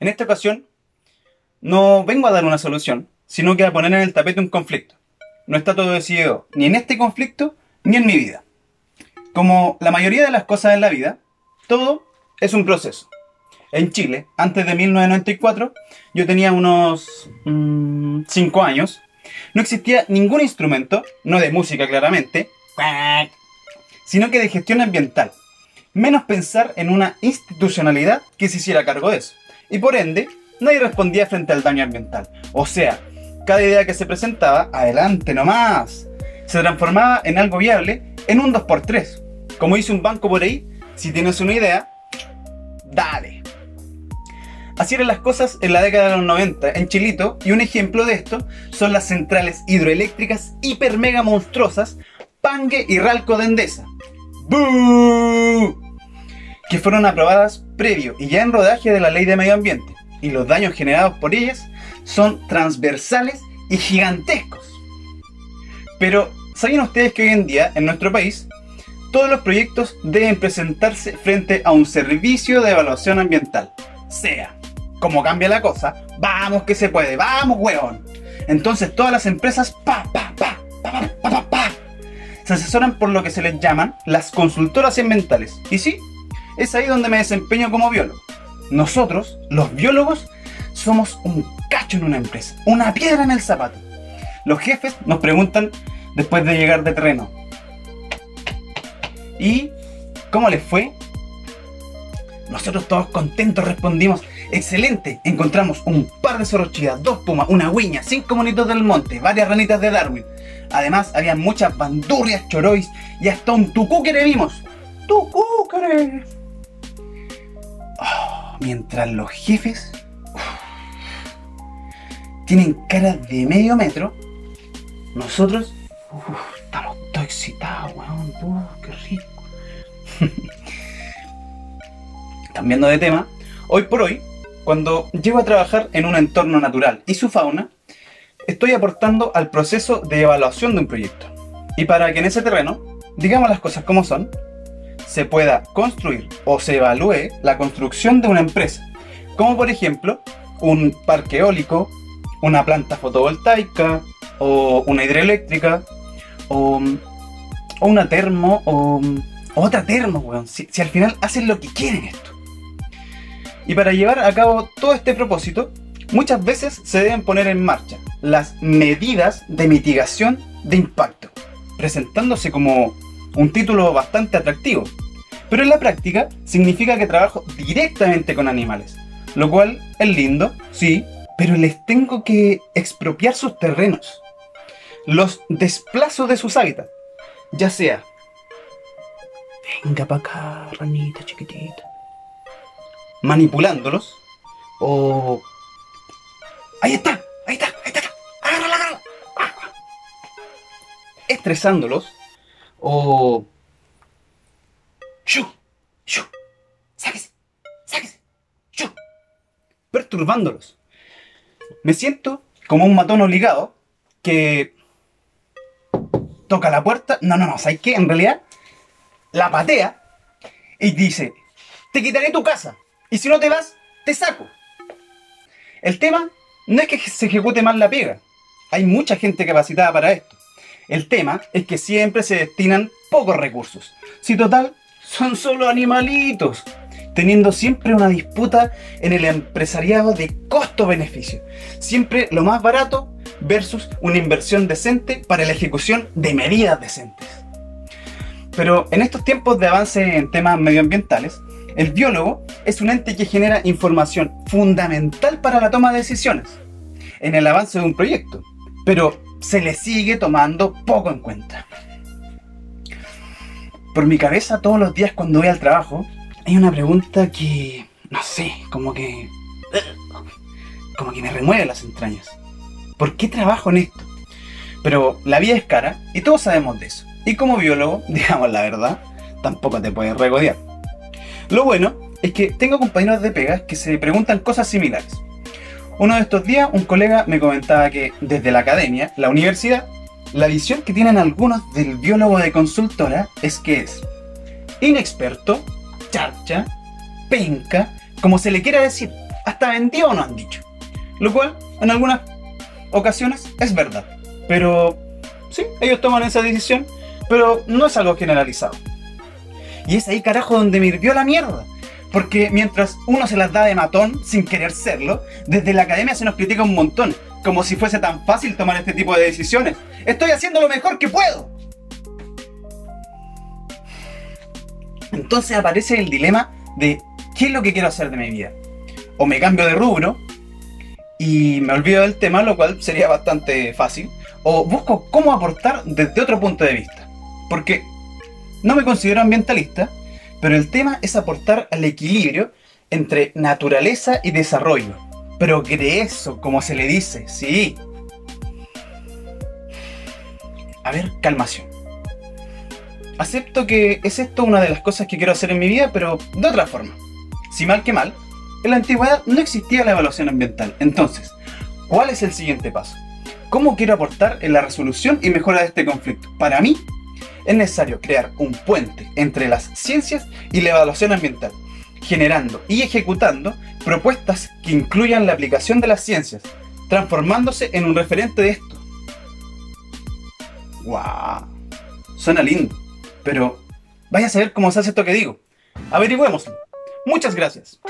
En esta ocasión, no vengo a dar una solución, sino que a poner en el tapete un conflicto. No está todo decidido ni en este conflicto ni en mi vida. Como la mayoría de las cosas en la vida, todo es un proceso. En Chile, antes de 1994, yo tenía unos 5 mm, años, no existía ningún instrumento, no de música claramente, sino que de gestión ambiental. Menos pensar en una institucionalidad que se hiciera cargo de eso. Y por ende, nadie respondía frente al daño ambiental. O sea, cada idea que se presentaba, adelante nomás, se transformaba en algo viable en un 2x3. Como dice un banco por ahí, si tienes una idea, dale. Así eran las cosas en la década de los 90 en Chilito y un ejemplo de esto son las centrales hidroeléctricas hiper mega monstruosas Pangue y Ralco de Endesa. Que fueron aprobadas previo y ya en rodaje de la ley de medio ambiente y los daños generados por ellas son transversales y gigantescos. Pero, ¿saben ustedes que hoy en día, en nuestro país, todos los proyectos deben presentarse frente a un servicio de evaluación ambiental? Sea, como cambia la cosa, vamos que se puede, vamos huevón. Entonces todas las empresas, pa, pa, pa, pa, pa, pa, pa, se asesoran por lo que se les llaman las consultoras ambientales. Y sí, es ahí donde me desempeño como biólogo. Nosotros, los biólogos, somos un cacho en una empresa, una piedra en el zapato. Los jefes nos preguntan después de llegar de terreno. ¿Y cómo les fue? Nosotros todos contentos respondimos, excelente, encontramos un par de zorrochillas, dos pumas, una guiña, cinco monitos del monte, varias ranitas de Darwin. Además, había muchas bandurrias, chorois y hasta un tucúquere vimos. ¡Tucúquere! Oh, mientras los jefes tienen caras de medio metro, nosotros estamos todos excitados, weón. Cambiando de tema, hoy por hoy, cuando llego a trabajar en un entorno natural y su fauna, estoy aportando al proceso de evaluación de un proyecto. Y para que en ese terreno, digamos las cosas como son, se pueda construir o se evalúe la construcción de una empresa, como por ejemplo un parque eólico, una planta fotovoltaica o una hidroeléctrica o, una termo o, otra termo, weón. Si, si al final hacen lo que quieren esto. Y para llevar a cabo todo este propósito, muchas veces se deben poner en marcha las medidas de mitigación de impacto, presentándose como un título bastante atractivo. Pero en la práctica significa que trabajo directamente con animales, lo cual es lindo, sí, pero les tengo que expropiar sus terrenos. Los desplazo de sus hábitats, ya sea... Venga para acá, ranita chiquitita. Manipulándolos o... Ahí está, ahí está, ahí está, agárrala, agárrala. Estresándolos o... ¡Shu! ¡Shu! ¡Sáquese! ¡Sáquese! ¡Shu! Perturbándolos. Me siento como un matón obligado que toca la puerta. No, no, no, ¿sabes qué? En realidad, la patea y dice: Te quitaré tu casa. Y si no te vas, te saco. El tema no es que se ejecute mal la pega. Hay mucha gente capacitada para esto. El tema es que siempre se destinan pocos recursos. Si total, son solo animalitos, teniendo siempre una disputa en el empresariado de costo-beneficio. Siempre lo más barato versus una inversión decente para la ejecución de medidas decentes. Pero en estos tiempos de avance en temas medioambientales, el biólogo es un ente que genera información fundamental para la toma de decisiones en el avance de un proyecto. Pero se le sigue tomando poco en cuenta. Por mi cabeza todos los días cuando voy al trabajo hay una pregunta que, no sé, como que... como que me remueve las entrañas. ¿Por qué trabajo en esto? Pero la vida es cara y todos sabemos de eso. Y como biólogo, digamos la verdad, tampoco te puedes regodear. Lo bueno es que tengo compañeros de pegas que se preguntan cosas similares. Uno de estos días, un colega me comentaba que desde la academia, la universidad, la visión que tienen algunos del biólogo de consultora es que es inexperto, charcha, penca, como se le quiera decir, hasta vendido no han dicho. Lo cual, en algunas ocasiones, es verdad. Pero, sí, ellos toman esa decisión, pero no es algo generalizado. Y es ahí, carajo, donde me hirvió la mierda. Porque mientras uno se las da de matón sin querer serlo, desde la academia se nos critica un montón, como si fuese tan fácil tomar este tipo de decisiones. Estoy haciendo lo mejor que puedo. Entonces aparece el dilema de qué es lo que quiero hacer de mi vida. O me cambio de rubro y me olvido del tema, lo cual sería bastante fácil. O busco cómo aportar desde otro punto de vista. Porque no me considero ambientalista, pero el tema es aportar al equilibrio entre naturaleza y desarrollo. Progreso, como se le dice, sí. A ver, calmación. Acepto que es esto una de las cosas que quiero hacer en mi vida, pero de otra forma. Si mal que mal, en la antigüedad no existía la evaluación ambiental. Entonces, ¿cuál es el siguiente paso? ¿Cómo quiero aportar en la resolución y mejora de este conflicto? Para mí, es necesario crear un puente entre las ciencias y la evaluación ambiental, generando y ejecutando propuestas que incluyan la aplicación de las ciencias, transformándose en un referente de esto. ¡Wow! Suena lindo, pero vaya a saber cómo se hace esto que digo. Averigüémoslo. Muchas gracias.